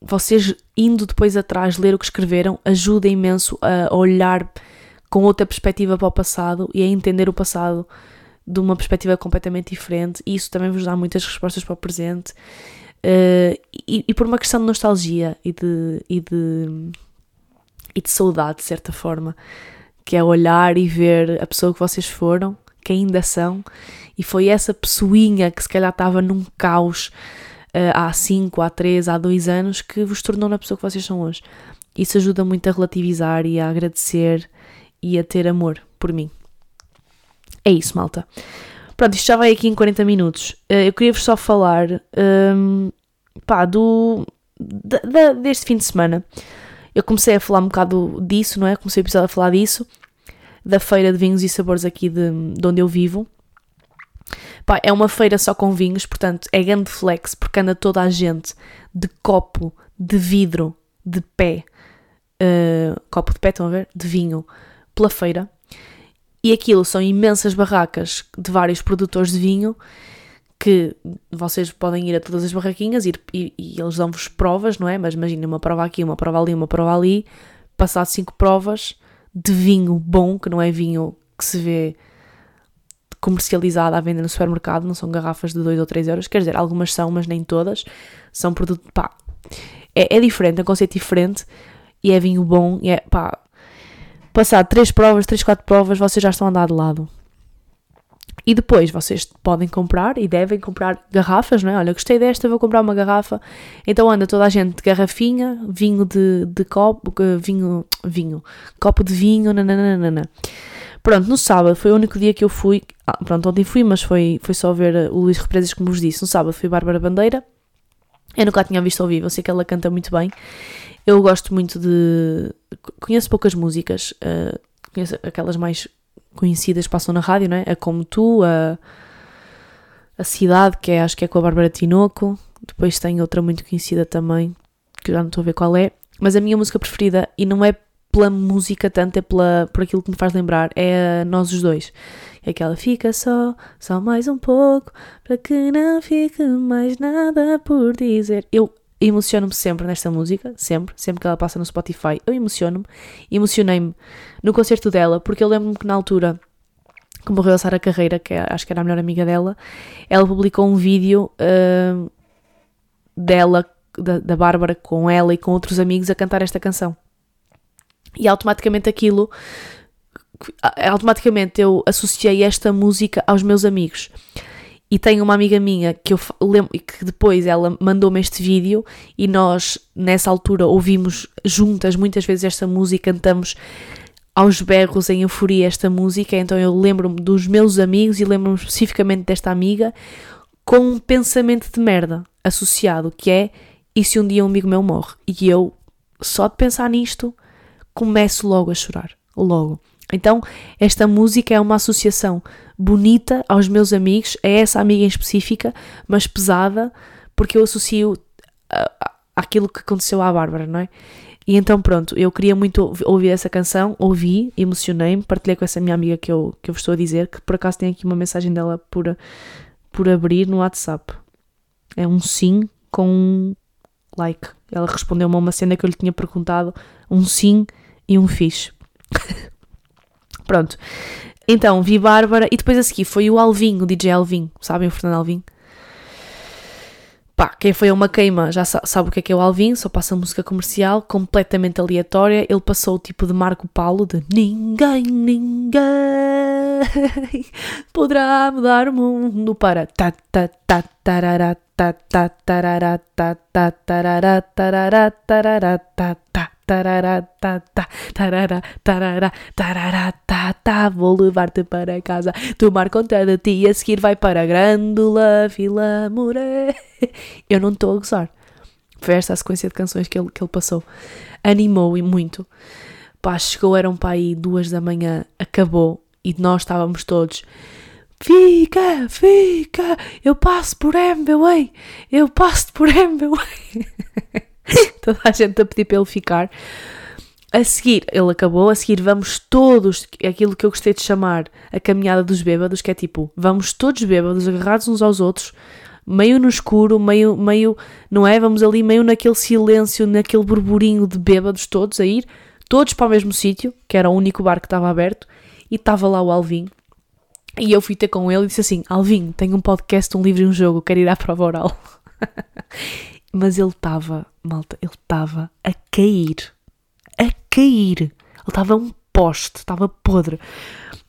vocês indo depois atrás ler o que escreveram ajuda imenso a olhar com outra perspectiva para o passado e a entender o passado de uma perspectiva completamente diferente, e isso também vos dá muitas respostas para o presente. Uh, e, e, por uma questão de nostalgia e de, e, de, e de saudade, de certa forma, que é olhar e ver a pessoa que vocês foram, que ainda são, e foi essa pessoinha que se calhar estava num caos há 5, há 3, há 2 anos que vos tornou na pessoa que vocês são hoje. Isso ajuda muito a relativizar e a agradecer e a ter amor por mim. É isso, malta. Pronto, isto já vai aqui em 40 minutos. Uh, eu queria-vos só falar um, pá, do, da, da, deste fim de semana. Eu comecei a falar um bocado disso, não é? Comecei o episódio a falar disso, da feira de vinhos e sabores aqui de, de onde eu vivo. É uma feira só com vinhos, portanto é grande flex, porque anda toda a gente de copo, de vidro, de pé, uh, copo de pé, estão a ver? De vinho, pela feira. E aquilo são imensas barracas de vários produtores de vinho que vocês podem ir a todas as barraquinhas e, e, e eles dão-vos provas, não é? Mas imagina uma prova aqui, uma prova ali, uma prova ali, passar cinco provas de vinho bom, que não é vinho que se vê comercializado à venda no supermercado, não são garrafas de 2 ou 3 euros, quer dizer, algumas são, mas nem todas, são produtos, pá, é, é diferente, é um conceito diferente, e é vinho bom, e é, pá, passar 3 provas, 3, 4 provas, vocês já estão a andar de lado. E depois vocês podem comprar e devem comprar garrafas, não é? Olha, gostei desta, vou comprar uma garrafa. Então anda toda a gente de garrafinha, vinho de, de copo, vinho, vinho, copo de vinho, nananana. Pronto, no sábado foi o único dia que eu fui. Ah, pronto, ontem fui, mas foi, foi só ver o Luís Represas, como vos disse. No sábado fui Bárbara Bandeira. Eu nunca a tinha visto ao vivo, eu sei que ela canta muito bem. Eu gosto muito de. Conheço poucas músicas, uh, conheço aquelas mais conhecidas que passam na rádio, não é? A Como Tu, a, a Cidade, que é, acho que é com a Bárbara Tinoco. Depois tem outra muito conhecida também, que já não estou a ver qual é. Mas a minha música preferida, e não é pela música tanto, é pela, por aquilo que me faz lembrar, é Nós os Dois. É aquela fica só, só mais um pouco, para que não fique mais nada por dizer. Eu emociono-me sempre nesta música, sempre, sempre que ela passa no Spotify, eu emociono-me. Emocionei-me no concerto dela, porque eu lembro-me que na altura que morreu a Sara Carreira, que é, acho que era a melhor amiga dela, ela publicou um vídeo uh, dela, da, da Bárbara, com ela e com outros amigos a cantar esta canção. E automaticamente aquilo, automaticamente eu associei esta música aos meus amigos. E tenho uma amiga minha que eu lembro que depois ela mandou-me este vídeo e nós nessa altura ouvimos juntas muitas vezes esta música, cantamos aos berros em euforia esta música, então eu lembro-me dos meus amigos e lembro-me especificamente desta amiga com um pensamento de merda associado, que é e se um dia um amigo meu morre? E eu, só de pensar nisto, começo logo a chorar, logo. Então, esta música é uma associação bonita aos meus amigos, a essa amiga em específica, mas pesada, porque eu associo aquilo que aconteceu à Bárbara, não é? E então, pronto, eu queria muito ouvir essa canção, ouvi, emocionei-me, partilhei com essa minha amiga que eu, que eu vos estou a dizer, que por acaso tem aqui uma mensagem dela por, por abrir no WhatsApp. É um sim com um like. Ela respondeu-me a uma cena que eu lhe tinha perguntado, um sim e um fixe. (laughs) Pronto. Então, vi Bárbara e depois a seguir foi o Alvin, o DJ Alvin. Sabem o Fernando Alvin? Pá, quem foi a uma queima já sabe o que é que é o Alvin, só passa música comercial, completamente aleatória. Ele passou o tipo de Marco Paulo de Ninguém, ninguém (laughs) poderá mudar o mundo para ta ta ta tarará ta ta tarará ta ta tarará tarará tarará ta ta tarará, tá, tá, tarará, tarará, tarará, tá, tá, vou levar-te para casa, tomar conta de ti e a seguir vai para a Grândola, Vila Moura. (laughs) Eu não estou a gozar. Foi esta a sequência de canções que ele, que ele passou. Animou-me muito. Pá, chegou, eram para aí duas da manhã, acabou e nós estávamos todos. Fica, fica, eu passo por MBWay, eu passo por MBWay. (laughs) (laughs) Toda a gente a pedir para ele ficar. A seguir, ele acabou, a seguir vamos todos, aquilo que eu gostei de chamar a caminhada dos bêbados, que é tipo, vamos todos bêbados, agarrados uns aos outros, meio no escuro, meio, meio, não é? Vamos ali meio naquele silêncio, naquele burburinho de bêbados todos a ir, todos para o mesmo sítio, que era o único bar que estava aberto, e estava lá o Alvin. E eu fui ter com ele e disse assim: Alvin, tenho um podcast, um livro e um jogo, quero ir à prova oral. (laughs) Mas ele estava, malta, ele estava a cair. A cair. Ele estava um poste, estava podre.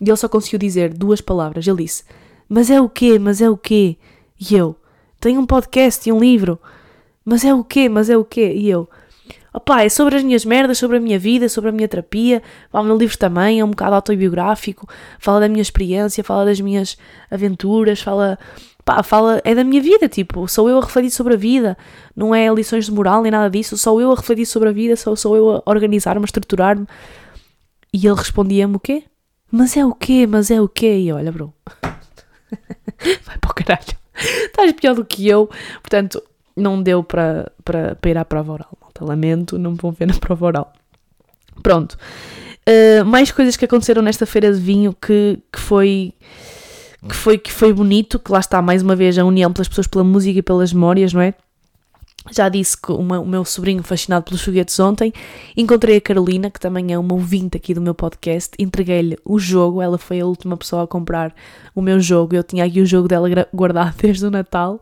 E ele só conseguiu dizer duas palavras. Ele disse: Mas é o quê? Mas é o quê? E eu: Tenho um podcast e um livro. Mas é o quê? Mas é o quê? E eu: Opá, é sobre as minhas merdas, sobre a minha vida, sobre a minha terapia. O meu livro também é um bocado autobiográfico. Fala da minha experiência, fala das minhas aventuras, fala pá, fala, é da minha vida, tipo, sou eu a refletir sobre a vida, não é lições de moral nem nada disso, sou eu a refletir sobre a vida, sou, sou eu a organizar-me, a estruturar-me. E ele respondia-me o quê? Mas é o quê? Mas é o quê? E olha, bro, (laughs) vai para o caralho, estás pior do que eu, portanto, não deu para, para, para ir à prova oral, malta, lamento, não me vão ver na prova oral. Pronto. Uh, mais coisas que aconteceram nesta feira de vinho que, que foi que foi, que foi bonito, que lá está mais uma vez a união pelas pessoas pela música e pelas memórias, não é? Já disse que uma, o meu sobrinho fascinado pelos foguetes ontem. Encontrei a Carolina, que também é uma ouvinte aqui do meu podcast. Entreguei-lhe o jogo. Ela foi a última pessoa a comprar o meu jogo. Eu tinha aqui o jogo dela guardado (laughs) desde o Natal.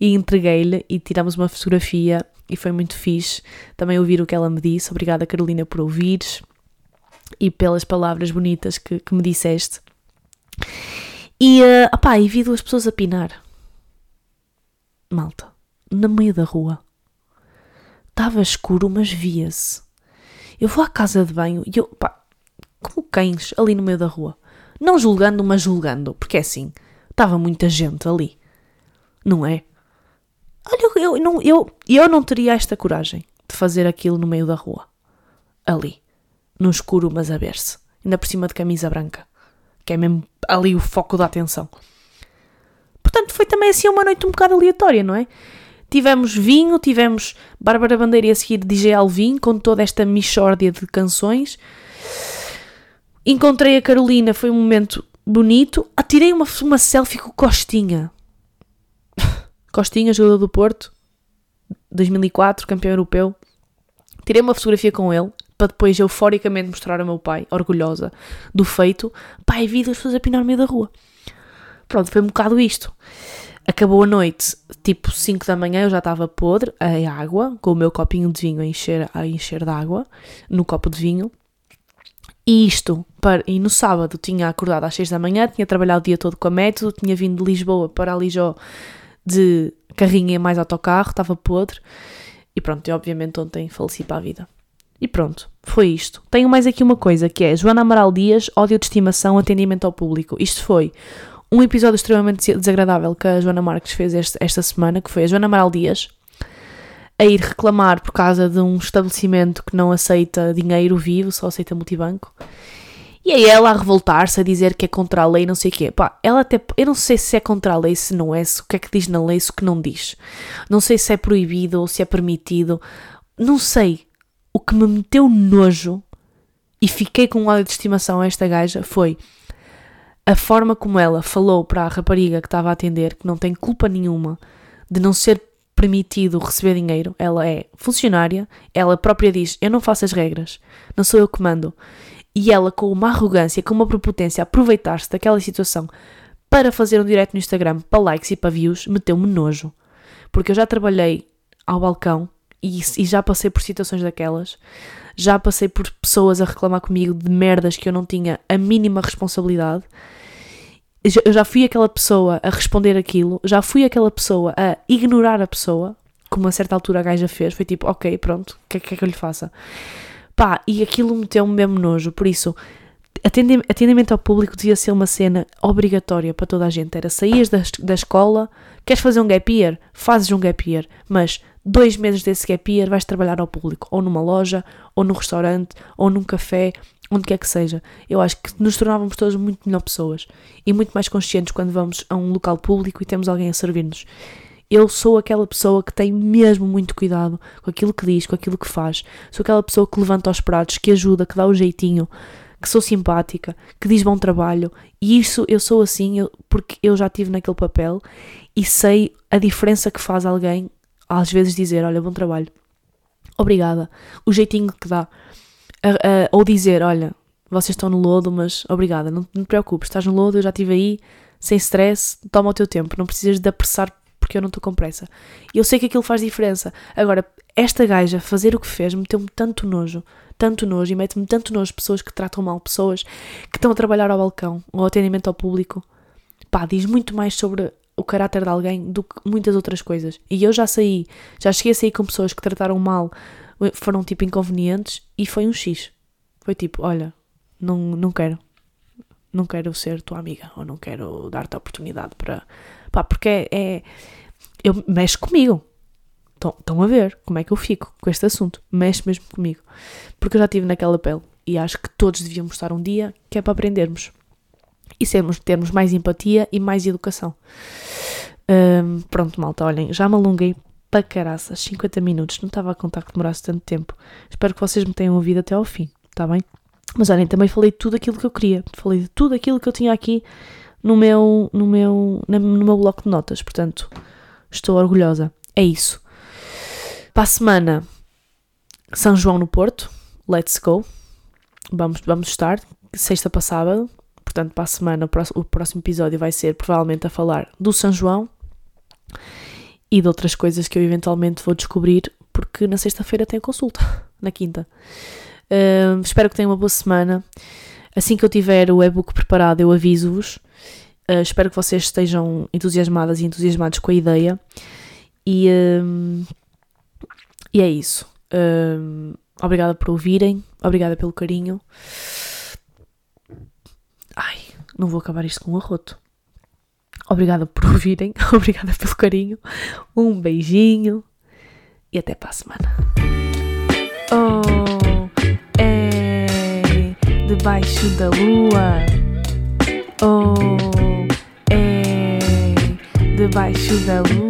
E entreguei-lhe e tiramos uma fotografia. E foi muito fixe também ouvir o que ela me disse. Obrigada, Carolina, por ouvires e pelas palavras bonitas que, que me disseste. E, uh, opá, e vi duas pessoas a pinar. Malta, no meio da rua. Estava escuro, mas via-se. Eu vou à casa de banho e eu, pá, como cães ali no meio da rua. Não julgando, mas julgando, porque é assim, estava muita gente ali. Não é? Olha, eu, não, eu, eu não teria esta coragem de fazer aquilo no meio da rua. Ali. No escuro, mas a ver-se. Ainda por cima de camisa branca que é mesmo ali o foco da atenção. Portanto, foi também assim uma noite um bocado aleatória, não é? Tivemos vinho, tivemos Bárbara Bandeira e a seguir DJ Alvin com toda esta mixórdia de canções. Encontrei a Carolina, foi um momento bonito. Atirei uma, uma selfie com Costinha. (laughs) Costinha, jogador do Porto, 2004, campeão europeu. Tirei uma fotografia com ele para depois euforicamente mostrar ao meu pai, orgulhosa do feito, pai, vi duas pessoas a pinar no meio da rua. Pronto, foi um bocado isto. Acabou a noite, tipo 5 da manhã, eu já estava podre, a água, com o meu copinho de vinho a encher, a encher de água, no copo de vinho. E isto, para, e no sábado tinha acordado às 6 da manhã, tinha trabalhado o dia todo com a método, tinha vindo de Lisboa para Lijó de carrinha mais autocarro, estava podre. E pronto, eu obviamente ontem faleci para a vida. E pronto, foi isto. Tenho mais aqui uma coisa que é Joana Amaral Dias, ódio de estimação, atendimento ao público. Isto foi um episódio extremamente desagradável que a Joana Marques fez este, esta semana, que foi a Joana Amaral Dias a ir reclamar por causa de um estabelecimento que não aceita dinheiro vivo, só aceita multibanco. E aí ela a revoltar-se, a dizer que é contra a lei, não sei o quê. Pá, ela até. Eu não sei se é contra a lei, se não é, se o que é que diz na lei, se o que não diz. Não sei se é proibido ou se é permitido. Não sei o que me meteu nojo e fiquei com um ódio de estimação a esta gaja foi a forma como ela falou para a rapariga que estava a atender, que não tem culpa nenhuma de não ser permitido receber dinheiro. Ela é funcionária, ela própria diz: Eu não faço as regras, não sou eu que mando. E ela, com uma arrogância, com uma prepotência, aproveitar-se daquela situação para fazer um direct no Instagram para likes e para views, meteu-me nojo. Porque eu já trabalhei ao balcão e, e já passei por situações daquelas. Já passei por pessoas a reclamar comigo de merdas que eu não tinha a mínima responsabilidade. Eu já fui aquela pessoa a responder aquilo, já fui aquela pessoa a ignorar a pessoa, como a certa altura a gaja fez. Foi tipo, ok, pronto, o que, que é que eu lhe faça? Pá, e aquilo meteu-me mesmo nojo. Por isso, atendimento ao público devia ser uma cena obrigatória para toda a gente. Era sair da, da escola, queres fazer um gap year? Fazes um gap year, mas dois meses desse gap year vais trabalhar ao público, ou numa loja, ou num restaurante, ou num café, onde quer que seja. Eu acho que nos tornávamos todas muito melhor pessoas e muito mais conscientes quando vamos a um local público e temos alguém a servir-nos. Eu sou aquela pessoa que tem mesmo muito cuidado com aquilo que diz, com aquilo que faz. Sou aquela pessoa que levanta os pratos, que ajuda, que dá o jeitinho, que sou simpática, que diz bom trabalho. E isso eu sou assim eu, porque eu já tive naquele papel e sei a diferença que faz alguém às vezes dizer: Olha, bom trabalho, obrigada. O jeitinho que dá. Uh, uh, ou dizer: Olha, vocês estão no lodo, mas obrigada, não, não te preocupes, estás no lodo, eu já estive aí, sem stress, toma o teu tempo, não precisas de apressar porque eu não estou com pressa. E eu sei que aquilo faz diferença. Agora, esta gaja fazer o que fez meteu-me tanto nojo, tanto nojo, e mete-me tanto nojo pessoas que tratam mal pessoas que estão a trabalhar ao balcão, ou atendimento ao público. Pá, diz muito mais sobre o caráter de alguém do que muitas outras coisas. E eu já saí, já cheguei a sair com pessoas que trataram mal, foram tipo inconvenientes, e foi um X. Foi tipo, olha, não, não quero. Não quero ser tua amiga, ou não quero dar-te a oportunidade para. Pá, porque é. é eu mexe comigo. Estão a ver como é que eu fico com este assunto. Mexe mesmo comigo. Porque eu já estive naquela pele. E acho que todos devíamos estar um dia que é para aprendermos. E sermos, termos mais empatia e mais educação. Um, pronto, malta, olhem, já me alonguei para caraças, 50 minutos. Não estava a contar que demorasse tanto tempo. Espero que vocês me tenham ouvido até ao fim, está bem? Mas olhem, também falei tudo aquilo que eu queria. Falei de tudo aquilo que eu tinha aqui no meu, no meu, no meu bloco de notas. Portanto, estou orgulhosa. É isso. Para a semana, São João no Porto. Let's go. Vamos, vamos estar. Sexta para sábado. Portanto, para a semana, o próximo episódio vai ser provavelmente a falar do São João e de outras coisas que eu eventualmente vou descobrir, porque na sexta-feira tenho consulta, (laughs) na quinta. Uh, espero que tenham uma boa semana. Assim que eu tiver o e-book preparado, eu aviso-vos. Uh, espero que vocês estejam entusiasmadas e entusiasmados com a ideia. E, uh, e é isso. obrigada por ouvirem. Obrigada pelo carinho. Ai, não vou acabar isto com um arroto. Obrigada por ouvirem. (laughs) Obrigada pelo carinho. Um beijinho. E até para a semana. Oh debaixo da lua. Oh, é debaixo da lua.